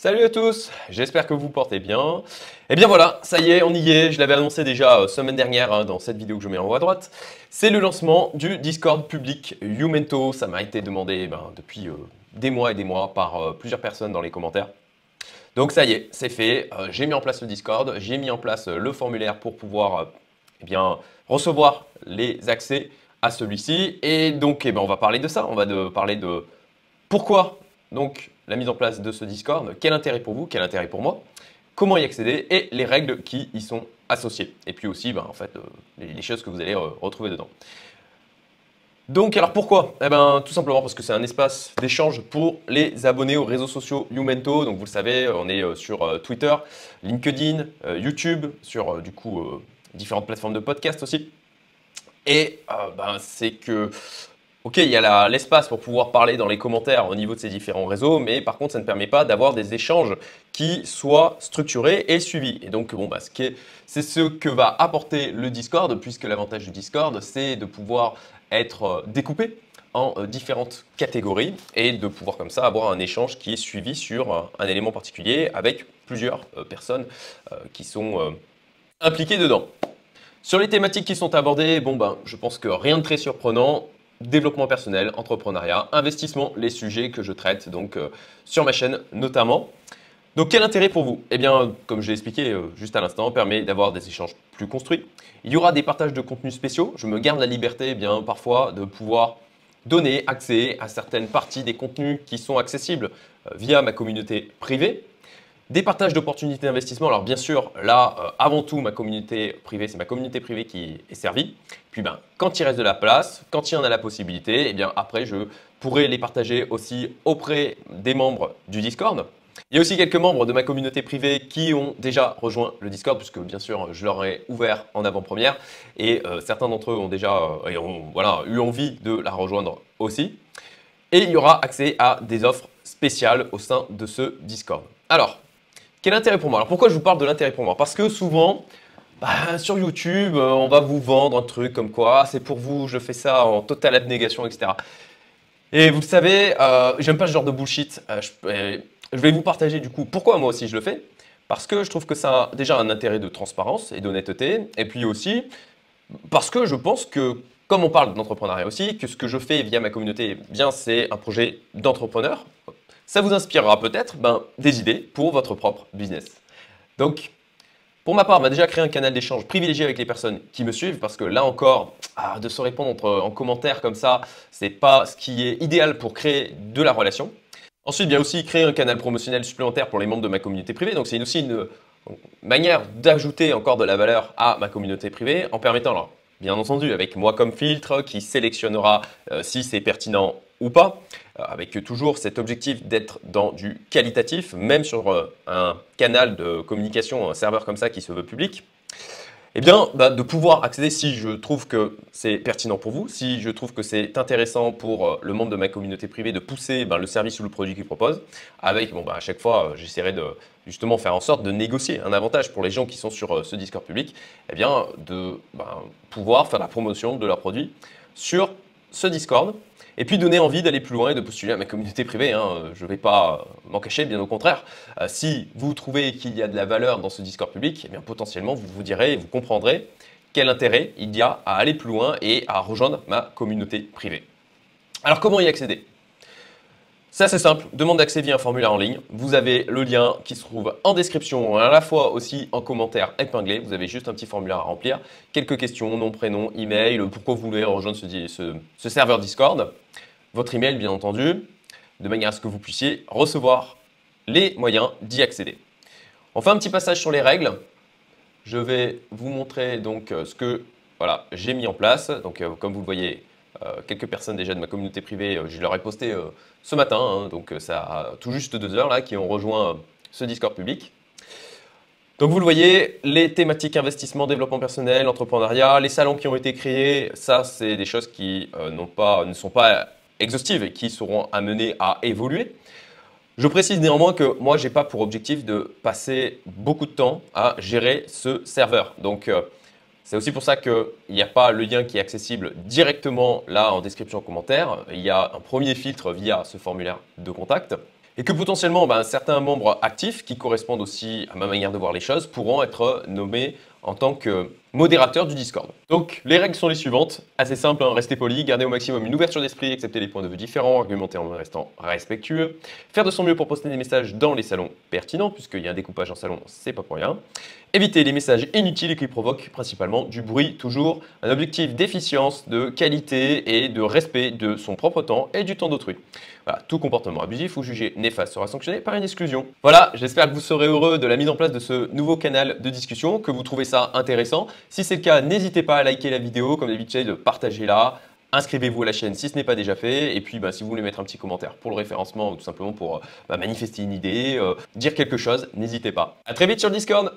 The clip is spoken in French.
Salut à tous, j'espère que vous portez bien. Et eh bien voilà, ça y est, on y est, je l'avais annoncé déjà euh, semaine dernière hein, dans cette vidéo que je mets en haut à droite. C'est le lancement du Discord public Youmento, ça m'a été demandé ben, depuis euh, des mois et des mois par euh, plusieurs personnes dans les commentaires. Donc ça y est, c'est fait, j'ai mis en place le Discord, j'ai mis en place le formulaire pour pouvoir eh bien, recevoir les accès à celui-ci. Et donc eh ben, on va parler de ça, on va parler de pourquoi donc la mise en place de ce Discord, quel intérêt pour vous, quel intérêt pour moi, comment y accéder? Et les règles qui y sont associées. Et puis aussi, ben, en fait, euh, les, choses que vous allez euh, retrouver dedans. Donc, alors pourquoi? Eh bien, tout simplement parce que c'est un espace d'échange pour les abonnés aux réseaux sociaux Youmento. Donc, vous le savez, on est euh, sur Twitter, LinkedIn, YouTube, sur du coup différentes plateformes de podcast aussi. Et ben, c'est que Ok, il y a l'espace pour pouvoir parler dans les commentaires au niveau de ces différents réseaux, mais par contre, ça ne permet pas d'avoir des échanges qui soient structurés et suivis. Et donc, bon, bah, c'est ce que va apporter le Discord, puisque l'avantage du Discord, c'est de pouvoir être euh, découpé en euh, différentes catégories et de pouvoir comme ça avoir un échange qui est suivi sur euh, un élément particulier avec plusieurs personnes qui sont impliquées dedans. Sur les thématiques qui sont abordées, bon ben, je pense que rien de très surprenant développement personnel, entrepreneuriat, investissement, les sujets que je traite donc euh, sur ma chaîne notamment. Donc quel intérêt pour vous? Eh bien, comme je l'ai expliqué euh, juste à l'instant, permet d'avoir des échanges plus construits. Il y aura des partages de contenus spéciaux. Je me garde la liberté, eh bien parfois, de pouvoir donner accès à certaines parties des contenus qui sont accessibles euh, via ma communauté privée. Des partages d'opportunités d'investissement. Alors bien sûr, là, euh, avant tout, ma communauté privée, c'est ma communauté privée qui est servie. Puis ben, quand il reste de la place, quand il y en a la possibilité, et eh bien après, je pourrai les partager aussi auprès des membres du Discord. Il y a aussi quelques membres de ma communauté privée qui ont déjà rejoint le Discord, puisque bien sûr, je leur ai ouvert en avant-première. Et euh, certains d'entre eux ont déjà euh, voilà, eu envie de la rejoindre aussi. Et il y aura accès à des offres spéciales au sein de ce Discord. Alors, quel intérêt pour moi? Alors pourquoi je vous parle de l'intérêt pour moi? Parce que souvent, bah, sur YouTube, euh, on va vous vendre un truc comme quoi c'est pour vous, je fais ça en totale abnégation, etc. Et vous le savez, euh, j'aime pas ce genre de bullshit. Euh, je, vais vous partager du coup pourquoi moi aussi je le fais. Parce que je trouve que ça a déjà un intérêt de transparence et d'honnêteté. Et puis aussi, parce que je pense que, comme on parle d'entrepreneuriat aussi, que ce que je fais via ma communauté, eh bien c'est un projet d'entrepreneur, ça vous inspirera peut-être ben, des idées pour votre propre business. Donc, pour ma part, on va déjà créer un canal d'échange privilégié avec les personnes qui me suivent parce que là encore, ah, de se répondre en commentaire comme ça, c'est pas ce qui est idéal pour créer de la relation. Ensuite, bien aussi créer un canal promotionnel supplémentaire pour les membres de ma communauté privée. Donc, c'est aussi une manière d'ajouter encore de la valeur à ma communauté privée en permettant, alors, bien entendu, avec moi comme filtre qui sélectionnera euh, si c'est pertinent ou pas, euh, avec toujours cet objectif d'être dans du qualitatif, même sur euh, un canal de communication, un serveur comme ça qui se veut public, eh bien, bah, de pouvoir accéder si je trouve que c'est pertinent pour vous, si je trouve que c'est intéressant pour euh, le membre de ma communauté privée de pousser ben, le service ou le produit qu'il propose, avec, bon, bah, à chaque fois, j'essaierai de justement faire en sorte de négocier un avantage pour les gens qui sont sur ce Discord public, eh bien, de ben, pouvoir faire la promotion de leurs produits sur ce Discord et puis donner envie d'aller plus loin et de postuler à ma communauté privée. Hein. Je ne vais pas m'en cacher, bien au contraire. Euh, si vous trouvez qu'il y a de la valeur dans ce Discord public, eh potentiellement vous vous direz et vous comprendrez quel intérêt il y a à aller plus loin et à rejoindre ma communauté privée. Alors comment y accéder? C'est assez simple, demande d'accès via un formulaire en ligne. Vous avez le lien qui se trouve en description, à la fois aussi en commentaire épinglé. Vous avez juste un petit formulaire à remplir, quelques questions, nom, prénom, email, pourquoi vous voulez rejoindre ce, serveur Discord, votre email bien entendu, de manière à ce que vous puissiez recevoir les moyens d'y accéder. On fait un petit passage sur les règles. Je vais vous montrer donc ce que voilà, j'ai mis en place. Donc euh, comme vous le voyez, euh, quelques personnes déjà de ma communauté privée, euh, je leur ai posté euh, ce matin, hein, donc ça a tout juste deux heures là, qui ont rejoint ce Discord public. Donc vous le voyez, les thématiques investissement, développement personnel, entrepreneuriat, les salons qui ont été créés, ça c'est des choses qui pas, ne sont pas exhaustives et qui seront amenées à évoluer. Je précise néanmoins que moi, je n'ai pas pour objectif de passer beaucoup de temps à gérer ce serveur. Donc, c'est aussi pour ça qu'il n'y a pas le lien qui est accessible directement là en description en commentaire. Il y a un premier filtre via ce formulaire de contact. et que potentiellement ben, certains membres actifs, qui correspondent aussi à ma manière de voir les choses, pourront être nommés en tant que modérateur du Discord. Donc les règles sont les suivantes, assez simple, hein, rester poli, garder au maximum une ouverture d'esprit, accepter les points de vue différents, argumenter en restant respectueux, faire de son mieux pour poster des messages dans les salons pertinents, puisqu'il y a un découpage en salon, c'est pas pour rien, éviter les messages inutiles et qui provoquent principalement du bruit, toujours un objectif d'efficience, de qualité et de respect de son propre temps et du temps d'autrui. Voilà, tout comportement abusif ou jugé néfaste sera sanctionné par une exclusion. Voilà, j'espère que vous serez heureux de la mise en place de ce nouveau canal de discussion, que vous trouvez ça intéressant. Si c'est le cas, n'hésitez pas à liker la vidéo, comme d'habitude, partagez-la. Inscrivez-vous à la chaîne si ce n'est pas déjà fait. Et puis, bah, si vous voulez mettre un petit commentaire pour le référencement ou tout simplement pour bah, manifester une idée, euh, dire quelque chose, n'hésitez pas. A très vite sur Discord